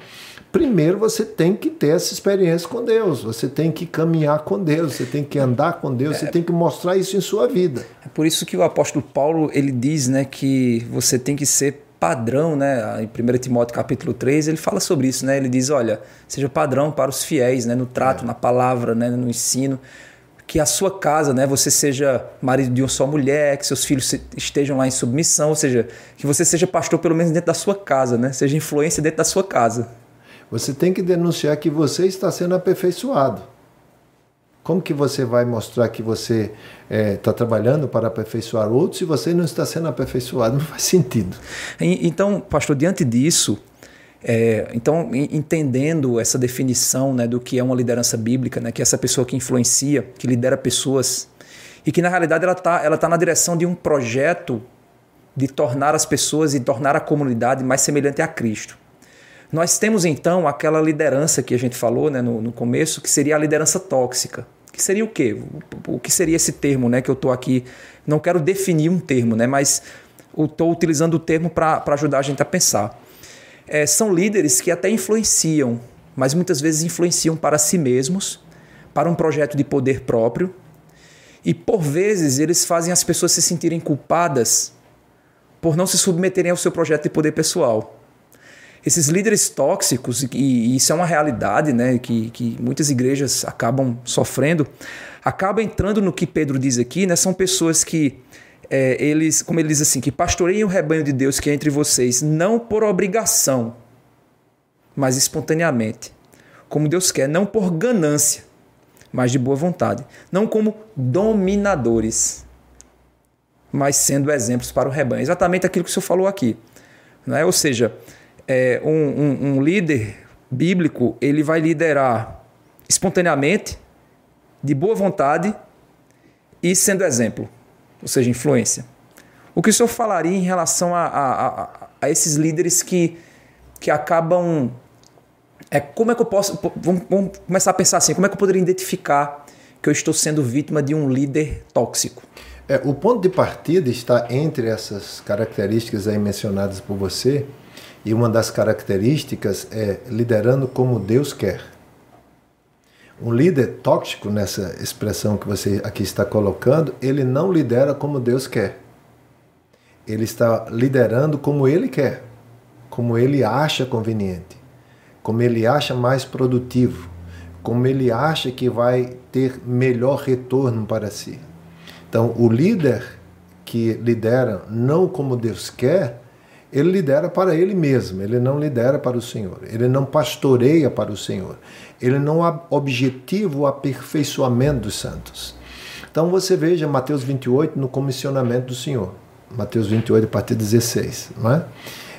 primeiro você tem que ter essa experiência com Deus, você tem que caminhar com Deus, você tem que andar com Deus, é, você tem que mostrar isso em sua vida. É por isso que o apóstolo Paulo ele diz né, que você tem que ser padrão, né? Em 1 Timóteo capítulo 3, ele fala sobre isso, né? Ele diz, olha, seja padrão para os fiéis, né? No trato, é. na palavra, né? no ensino. que a sua casa, né, você seja marido de uma só mulher, que seus filhos estejam lá em submissão, ou seja, que você seja pastor pelo menos dentro da sua casa, né? Seja influência dentro da sua casa. Você tem que denunciar que você está sendo aperfeiçoado. Como que você vai mostrar que você está é, trabalhando para aperfeiçoar outros se você não está sendo aperfeiçoado? Não faz sentido. Então, pastor, diante disso, é, então, entendendo essa definição né, do que é uma liderança bíblica, né, que é essa pessoa que influencia, que lidera pessoas, e que na realidade ela está ela tá na direção de um projeto de tornar as pessoas e tornar a comunidade mais semelhante a Cristo. Nós temos então aquela liderança que a gente falou né, no, no começo, que seria a liderança tóxica. Que seria o quê? O, que seria esse termo né, que eu estou aqui? Não quero definir um termo, né, mas estou utilizando o termo para ajudar a gente a pensar é, são líderes que até influenciam, mas muitas vezes influenciam para si mesmos, para um projeto de poder próprio. E por vezes eles fazem as pessoas se sentirem culpadas por não se submeterem ao seu projeto de poder pessoal. Esses líderes tóxicos, e isso é uma realidade né, que, que muitas igrejas acabam sofrendo, acaba entrando no que Pedro diz aqui, né, são pessoas que é, eles, como ele diz assim, que pastoreiem o rebanho de Deus que é entre vocês, não por obrigação, mas espontaneamente, como Deus quer, não por ganância, mas de boa vontade, não como dominadores, mas sendo exemplos para o rebanho. Exatamente aquilo que o senhor falou aqui. é? Ou seja, é, um, um, um líder bíblico ele vai liderar espontaneamente, de boa vontade e sendo exemplo ou seja, influência. O que o senhor falaria em relação a, a, a, a esses líderes que, que acabam. É, como é que eu posso. Vamos, vamos, começar a pensar assim: como é que eu poderia identificar que eu estou sendo vítima de um líder tóxico? É, o ponto de partida está entre essas características aí mencionadas por você, e uma das características é liderando como Deus quer. Um líder tóxico, nessa expressão que você aqui está colocando, ele não lidera como Deus quer. Ele está liderando como ele quer, como ele acha conveniente, como ele acha mais produtivo, como ele acha que vai ter melhor retorno para si. Então, o líder que lidera não como Deus quer, ele lidera para ele mesmo, ele não lidera para o Senhor, ele não pastoreia para o Senhor, ele não objetiva o aperfeiçoamento dos santos. Então você veja Mateus 28 no comissionamento do Senhor, Mateus 28, a partir de 16. Não é?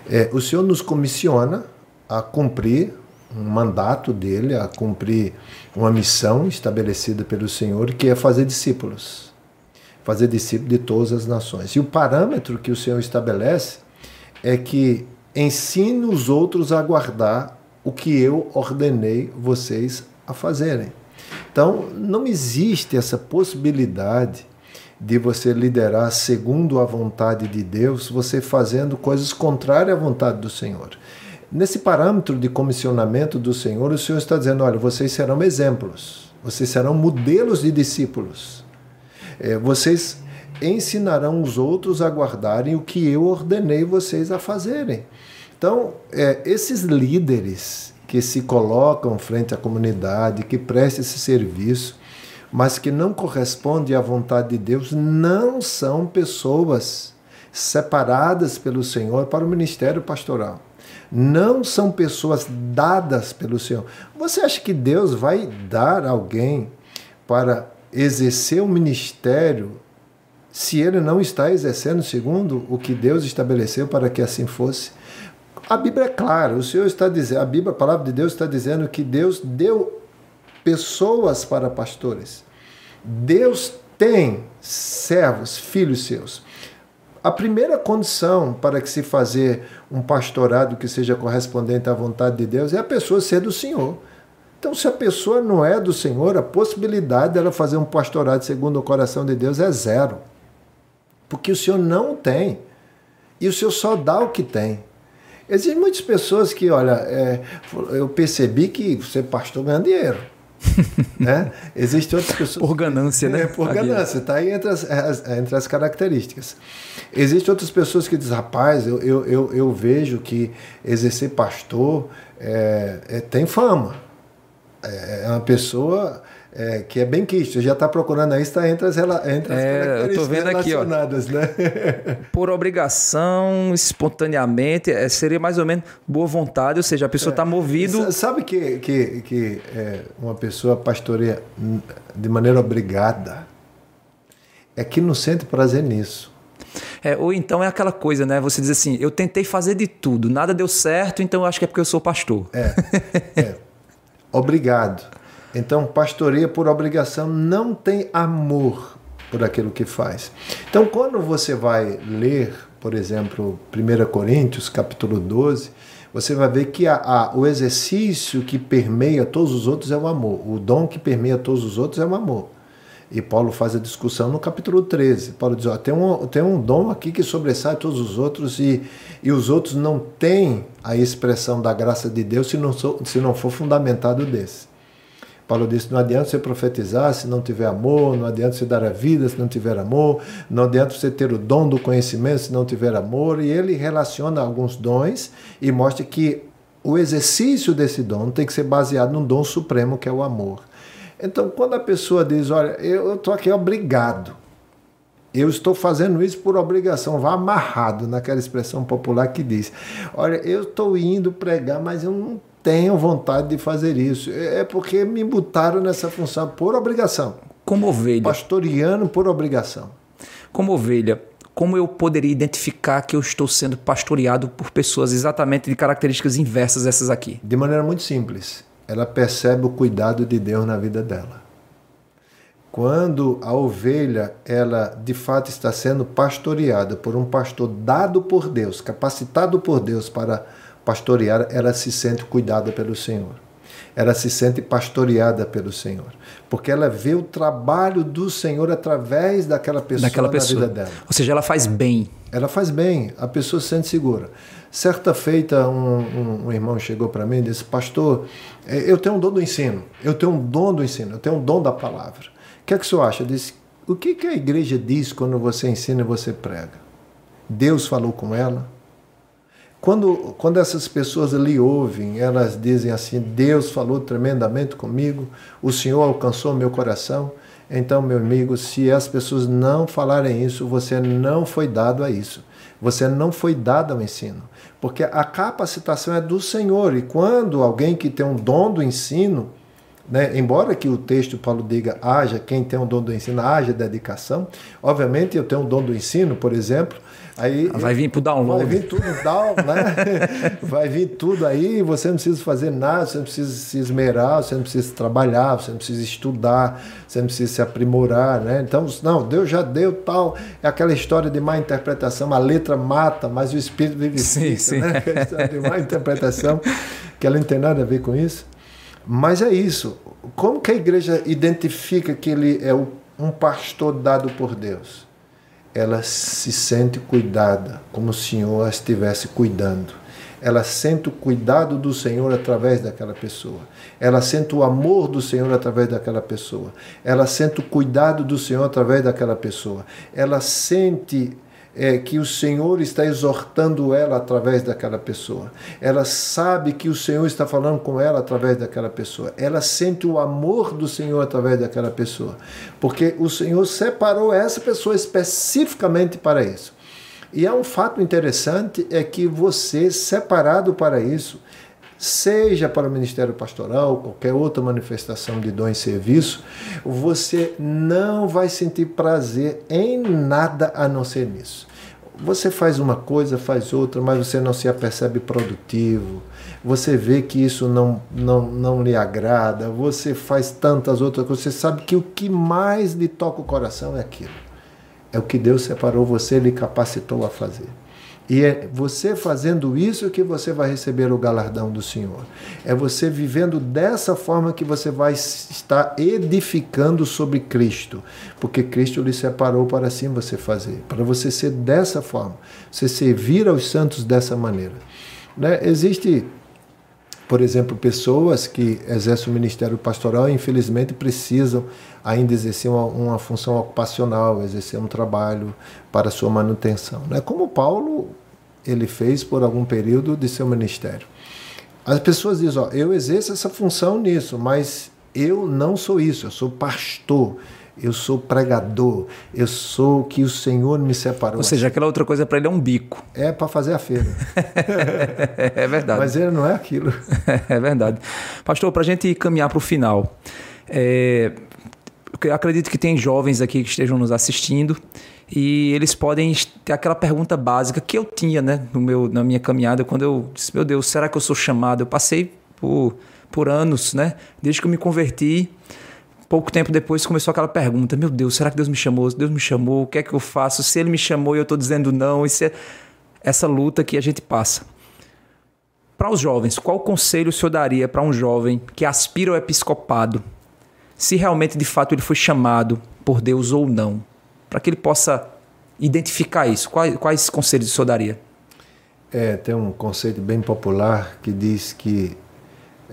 É, o Senhor nos comissiona a cumprir um mandato dele, a cumprir uma missão estabelecida pelo Senhor, que é fazer discípulos. Fazer discípulos de todas as nações. E o parâmetro que o Senhor estabelece é que ensine os outros a guardar o que eu ordenei vocês a fazerem. Então, não existe essa possibilidade de você liderar segundo a vontade de Deus, você fazendo coisas contrárias à vontade do Senhor. Nesse parâmetro de comissionamento do Senhor, o Senhor está dizendo: olha, vocês serão exemplos, vocês serão modelos de discípulos. É, vocês ensinarão os outros a guardarem o que eu ordenei vocês a fazerem. Então, é, esses líderes que se colocam frente à comunidade, que prestam esse serviço, mas que não correspondem à vontade de Deus, não são pessoas separadas pelo Senhor para o ministério pastoral. Não são pessoas dadas pelo Senhor. Você acha que Deus vai dar alguém para exercer o ministério se ele não está exercendo segundo o que Deus estabeleceu para que assim fosse. A Bíblia é clara, o Senhor está dizendo, a Bíblia, a palavra de Deus está dizendo que Deus deu pessoas para pastores. Deus tem servos, filhos seus. A primeira condição para que se fazer um pastorado que seja correspondente à vontade de Deus é a pessoa ser do Senhor. Então, se a pessoa não é do Senhor, a possibilidade dela fazer um pastorado segundo o coração de Deus é zero porque o Senhor não tem. E o Senhor só dá o que tem. Existem muitas pessoas que, olha, é, eu percebi que ser pastor ganha dinheiro. né? Existem outras pessoas. Por ganância, né? É, por ganância, está aí entre as, entre as características. Existem outras pessoas que dizem, rapaz, eu, eu, eu, eu vejo que exercer pastor é, é, tem fama. É, é uma pessoa é, que é bem quisto. Já está procurando aí, está entre as, entre as é, eu tô vendo aqui, ó. Né? Por obrigação, espontaneamente, é, seria mais ou menos boa vontade, ou seja, a pessoa está é, movido. Sabe que, que, que é, uma pessoa pastoreia de maneira obrigada é que não sente prazer nisso. É, ou então é aquela coisa, né? Você diz assim, eu tentei fazer de tudo, nada deu certo, então eu acho que é porque eu sou pastor. É. é. Obrigado. Então, pastoreia por obrigação não tem amor por aquilo que faz. Então, quando você vai ler, por exemplo, 1 Coríntios, capítulo 12, você vai ver que a, a, o exercício que permeia todos os outros é o amor. O dom que permeia todos os outros é o amor. E Paulo faz a discussão no capítulo 13. Paulo diz: ó, tem, um, tem um dom aqui que sobressai todos os outros, e, e os outros não têm a expressão da graça de Deus se não, se não for fundamentado desse. Paulo disse: não adianta você profetizar se não tiver amor, não adianta você dar a vida se não tiver amor, não adianta você ter o dom do conhecimento se não tiver amor. E ele relaciona alguns dons e mostra que o exercício desse dom tem que ser baseado num dom supremo que é o amor. Então, quando a pessoa diz: Olha, eu estou aqui obrigado, eu estou fazendo isso por obrigação, vá amarrado naquela expressão popular que diz: Olha, eu estou indo pregar, mas eu não tenho vontade de fazer isso. É, é porque me botaram nessa função por obrigação. Como ovelha. Pastoreando por obrigação. Como ovelha, como eu poderia identificar que eu estou sendo pastoreado por pessoas exatamente de características inversas essas aqui? De maneira muito simples. Ela percebe o cuidado de Deus na vida dela. Quando a ovelha, ela de fato está sendo pastoreada por um pastor dado por Deus, capacitado por Deus para pastorear, ela se sente cuidada pelo Senhor. Ela se sente pastoreada pelo Senhor. Porque ela vê o trabalho do Senhor através daquela pessoa, daquela pessoa. na vida dela. Ou seja, ela faz bem. Ela faz bem, a pessoa se sente segura. Certa feita, um, um, um irmão chegou para mim e disse: Pastor, é, eu tenho um dom do ensino, eu tenho um dom do ensino, eu tenho um dom da palavra. O que é que o senhor acha? Eu disse: O que, que a igreja diz quando você ensina e você prega? Deus falou com ela? Quando, quando essas pessoas lhe ouvem, elas dizem assim: Deus falou tremendamente comigo, o Senhor alcançou meu coração. Então, meu amigo, se as pessoas não falarem isso, você não foi dado a isso. Você não foi dado ao ensino. Porque a capacitação é do Senhor. E quando alguém que tem um dom do ensino, né, embora que o texto Paulo diga haja, quem tem um dom do ensino, haja dedicação, obviamente eu tenho um dom do ensino, por exemplo, Aí, vai vir para o download. Vai vir tudo down, né? vai vir tudo aí, você não precisa fazer nada, você não precisa se esmerar, você não precisa trabalhar, você não precisa estudar, você não precisa se aprimorar, né? Então, não, Deus já deu tal, é aquela história de má interpretação, a letra mata, mas o espírito vivifica, sim, sim. né? A de má interpretação, que ela não tem nada a ver com isso. Mas é isso. Como que a igreja identifica que ele é um pastor dado por Deus? ela se sente cuidada, como o Senhor a estivesse cuidando. Ela sente o cuidado do Senhor através daquela pessoa. Ela sente o amor do Senhor através daquela pessoa. Ela sente o cuidado do Senhor através daquela pessoa. Ela sente é, que o Senhor está exortando ela através daquela pessoa. Ela sabe que o Senhor está falando com ela através daquela pessoa. Ela sente o amor do Senhor através daquela pessoa. Porque o Senhor separou essa pessoa especificamente para isso. E há um fato interessante é que você, separado para isso, seja para o ministério pastoral, qualquer outra manifestação de dom e serviço, você não vai sentir prazer em nada a não ser nisso. Você faz uma coisa, faz outra, mas você não se apercebe produtivo. Você vê que isso não, não, não lhe agrada. Você faz tantas outras coisas. Você sabe que o que mais lhe toca o coração é aquilo. É o que Deus separou você, lhe capacitou a fazer. E é você fazendo isso que você vai receber o galardão do Senhor. É você vivendo dessa forma que você vai estar edificando sobre Cristo. Porque Cristo lhe separou para assim você fazer. Para você ser dessa forma. Você servir aos santos dessa maneira. Né? Existe por exemplo, pessoas que exercem o ministério pastoral infelizmente precisam ainda exercer uma, uma, função ocupacional, exercer um trabalho para sua manutenção. Né? Como Paulo ele fez por algum período de seu ministério. As pessoas dizem, ó, eu exerço essa função nisso, mas Eu não sou isso, eu sou pastor eu sou pregador, eu sou o que o Senhor me separou. Ou seja, aquela outra coisa para ele é um bico. É para fazer a feira. é verdade. Mas ele não é aquilo. é verdade. Pastor, para a gente caminhar para o final, é, eu acredito que tem jovens aqui que estejam nos assistindo e eles podem ter aquela pergunta básica que eu tinha né, no meu, na minha caminhada, quando eu disse, meu Deus, será que eu sou chamado? Eu passei por, por anos, né, desde que eu me converti, pouco tempo depois começou aquela pergunta: Meu Deus, será que Deus me chamou? Deus me chamou, o que é que eu faço? Se Ele me chamou e eu estou dizendo não, isso é essa luta que a gente passa. Para os jovens, qual conselho o senhor daria para um jovem que aspira ao episcopado, se realmente de fato ele foi chamado por Deus ou não, para que ele possa identificar isso? Quais, quais conselhos o senhor daria? É, tem um conceito bem popular que diz que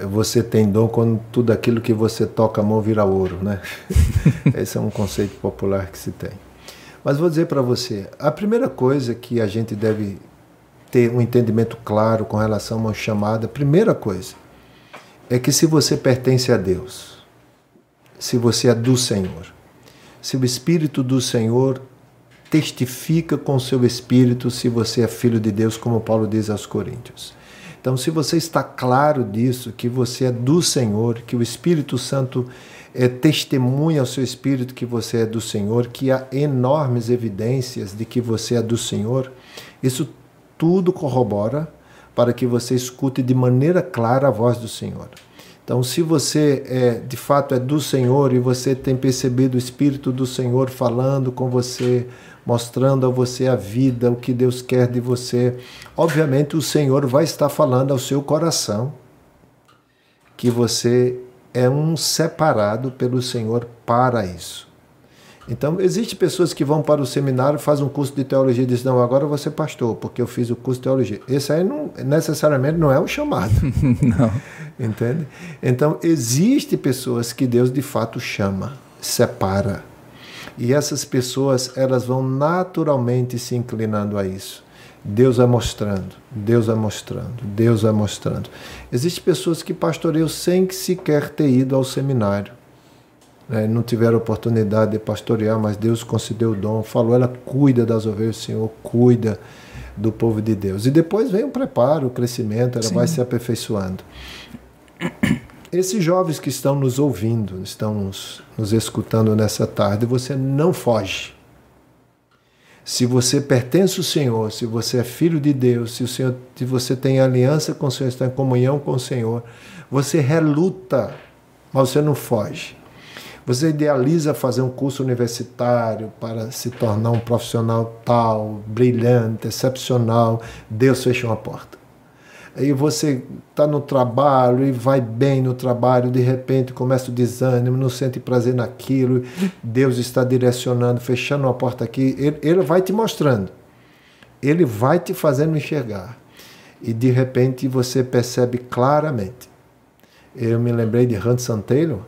você tem dom quando tudo aquilo que você toca a mão vira ouro, né? Esse é um conceito popular que se tem. Mas vou dizer para você, a primeira coisa que a gente deve ter um entendimento claro com relação a uma chamada, primeira coisa, é que se você pertence a Deus, se você é do Senhor, se o Espírito do Senhor testifica com o seu Espírito se você é filho de Deus, como Paulo diz aos Coríntios. Então, se você está claro disso, que você é do Senhor, que o Espírito Santo é, testemunha ao seu espírito que você é do Senhor, que há enormes evidências de que você é do Senhor, isso tudo corrobora para que você escute de maneira clara a voz do Senhor. Então, se você é, de fato é do Senhor e você tem percebido o Espírito do Senhor falando com você, mostrando a você a vida, o que Deus quer de você. Obviamente, o Senhor vai estar falando ao seu coração que você é um separado pelo Senhor para isso. Então, existem pessoas que vão para o seminário, fazem um curso de teologia e dizem, não, agora ser pastor, porque eu fiz o curso de teologia. Esse aí não, necessariamente não é um chamado. não. Entende? Então, existem pessoas que Deus de fato chama, separa e essas pessoas, elas vão naturalmente se inclinando a isso. Deus vai mostrando, Deus vai mostrando, Deus vai mostrando. Existem pessoas que pastoreiam sem sequer ter ido ao seminário. Né? Não tiveram oportunidade de pastorear, mas Deus concedeu o dom. Falou, ela cuida das ovelhas, Senhor, cuida do povo de Deus. E depois vem o preparo, o crescimento, ela Sim. vai se aperfeiçoando. Esses jovens que estão nos ouvindo, estão nos, nos escutando nessa tarde, você não foge. Se você pertence ao Senhor, se você é filho de Deus, se, o Senhor, se você tem aliança com o Senhor, está em comunhão com o Senhor, você reluta, mas você não foge. Você idealiza fazer um curso universitário para se tornar um profissional tal, brilhante, excepcional. Deus fecha uma porta aí você está no trabalho e vai bem no trabalho, de repente começa o desânimo, não sente prazer naquilo, Deus está direcionando, fechando uma porta aqui, ele, ele vai te mostrando, ele vai te fazendo enxergar. E de repente você percebe claramente. Eu me lembrei de Hudson Taylor.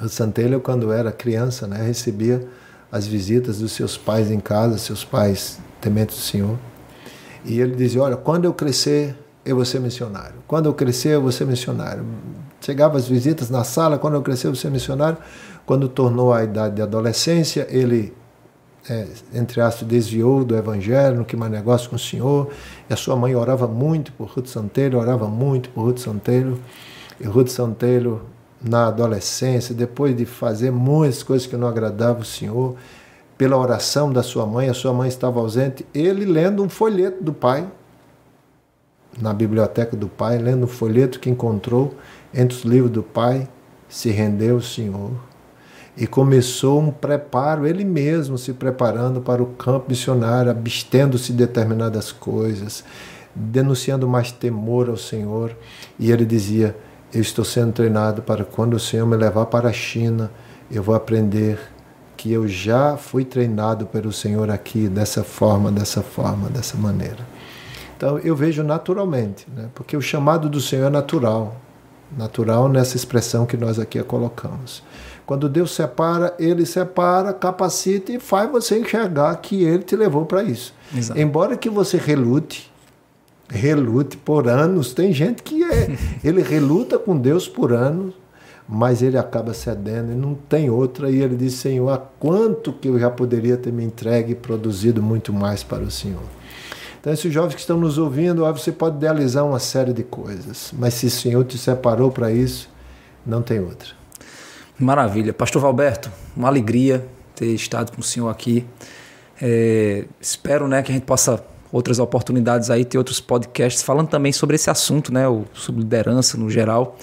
Hudson Taylor, quando era criança, né, recebia as visitas dos seus pais em casa, seus pais tementes do Senhor. E ele dizia: Olha, quando eu crescer, eu vou ser missionário. Quando eu crescer, eu vou ser missionário. Chegava as visitas na sala, quando eu crescer, eu vou ser missionário. Quando tornou a idade de adolescência, ele, é, entre aspas, desviou do evangelho, não quis mais negócio com o Senhor. E a sua mãe orava muito por Ruth Santeiro, orava muito por Ruth Santeiro. E Ruth Santeiro, na adolescência, depois de fazer muitas coisas que não agradavam o Senhor, pela oração da sua mãe, a sua mãe estava ausente, ele lendo um folheto do pai, na biblioteca do pai, lendo o folheto que encontrou entre os livros do pai, se rendeu ao Senhor e começou um preparo, ele mesmo se preparando para o campo missionário, abstendo-se de determinadas coisas, denunciando mais temor ao Senhor. E ele dizia: Eu estou sendo treinado para quando o Senhor me levar para a China, eu vou aprender que eu já fui treinado pelo Senhor aqui, dessa forma, dessa forma, dessa maneira. Então eu vejo naturalmente, né? porque o chamado do Senhor é natural, natural nessa expressão que nós aqui colocamos. Quando Deus separa, Ele separa, capacita e faz você enxergar que Ele te levou para isso. Exato. Embora que você relute, relute por anos, tem gente que é, ele reluta com Deus por anos, mas ele acaba cedendo e não tem outra. E ele diz: Senhor, há quanto que eu já poderia ter me entregue e produzido muito mais para o Senhor. Então, esses jovens que estão nos ouvindo, você pode idealizar uma série de coisas, mas se o Senhor te separou para isso, não tem outra. Maravilha. Pastor Valberto, uma alegria ter estado com o senhor aqui. É, espero né, que a gente possa, outras oportunidades aí, ter outros podcasts falando também sobre esse assunto, né, sobre liderança no geral.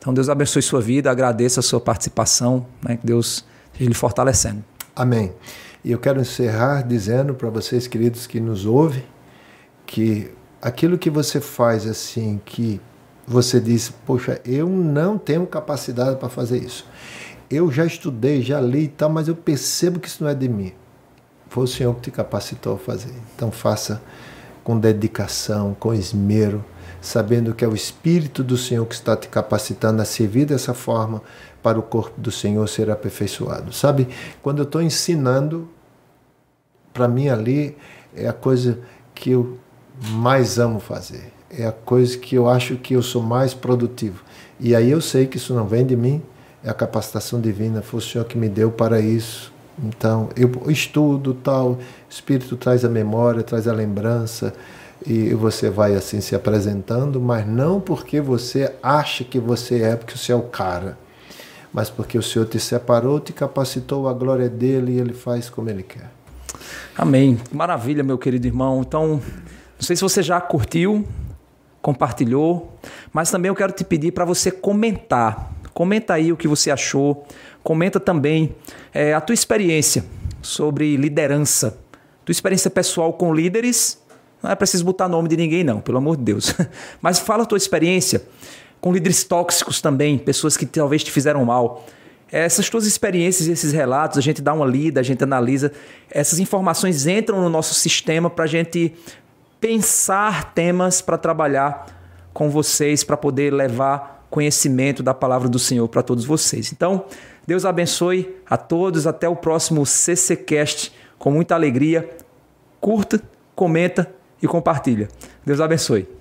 Então, Deus abençoe sua vida, agradeço a sua participação, né, que Deus esteja lhe fortalecendo. Amém. E eu quero encerrar dizendo para vocês, queridos, que nos ouvem, que aquilo que você faz assim, que você diz, poxa, eu não tenho capacidade para fazer isso. Eu já estudei, já li e tal, mas eu percebo que isso não é de mim. Foi o Senhor que te capacitou a fazer. Então faça com dedicação, com esmero, sabendo que é o Espírito do Senhor que está te capacitando a servir dessa forma para o corpo do Senhor ser aperfeiçoado. Sabe, quando eu estou ensinando, para mim ali é a coisa que eu mais amo fazer. É a coisa que eu acho que eu sou mais produtivo. E aí eu sei que isso não vem de mim, é a capacitação divina, foi o Senhor que me deu para isso. Então, eu estudo tal, o Espírito traz a memória, traz a lembrança, e você vai assim se apresentando, mas não porque você acha que você é, porque você é o cara, mas porque o Senhor te separou, te capacitou, a glória é dele e ele faz como ele quer. Amém. Maravilha, meu querido irmão. Então, não sei se você já curtiu, compartilhou, mas também eu quero te pedir para você comentar. Comenta aí o que você achou. Comenta também é, a tua experiência sobre liderança, tua experiência pessoal com líderes. Não é preciso botar nome de ninguém, não, pelo amor de Deus. Mas fala a tua experiência com líderes tóxicos também, pessoas que talvez te fizeram mal. Essas tuas experiências esses relatos, a gente dá uma lida, a gente analisa. Essas informações entram no nosso sistema para a gente pensar temas para trabalhar com vocês, para poder levar conhecimento da palavra do Senhor para todos vocês. Então, Deus abençoe a todos. Até o próximo CCCast. Com muita alegria. Curta, comenta e compartilha. Deus abençoe.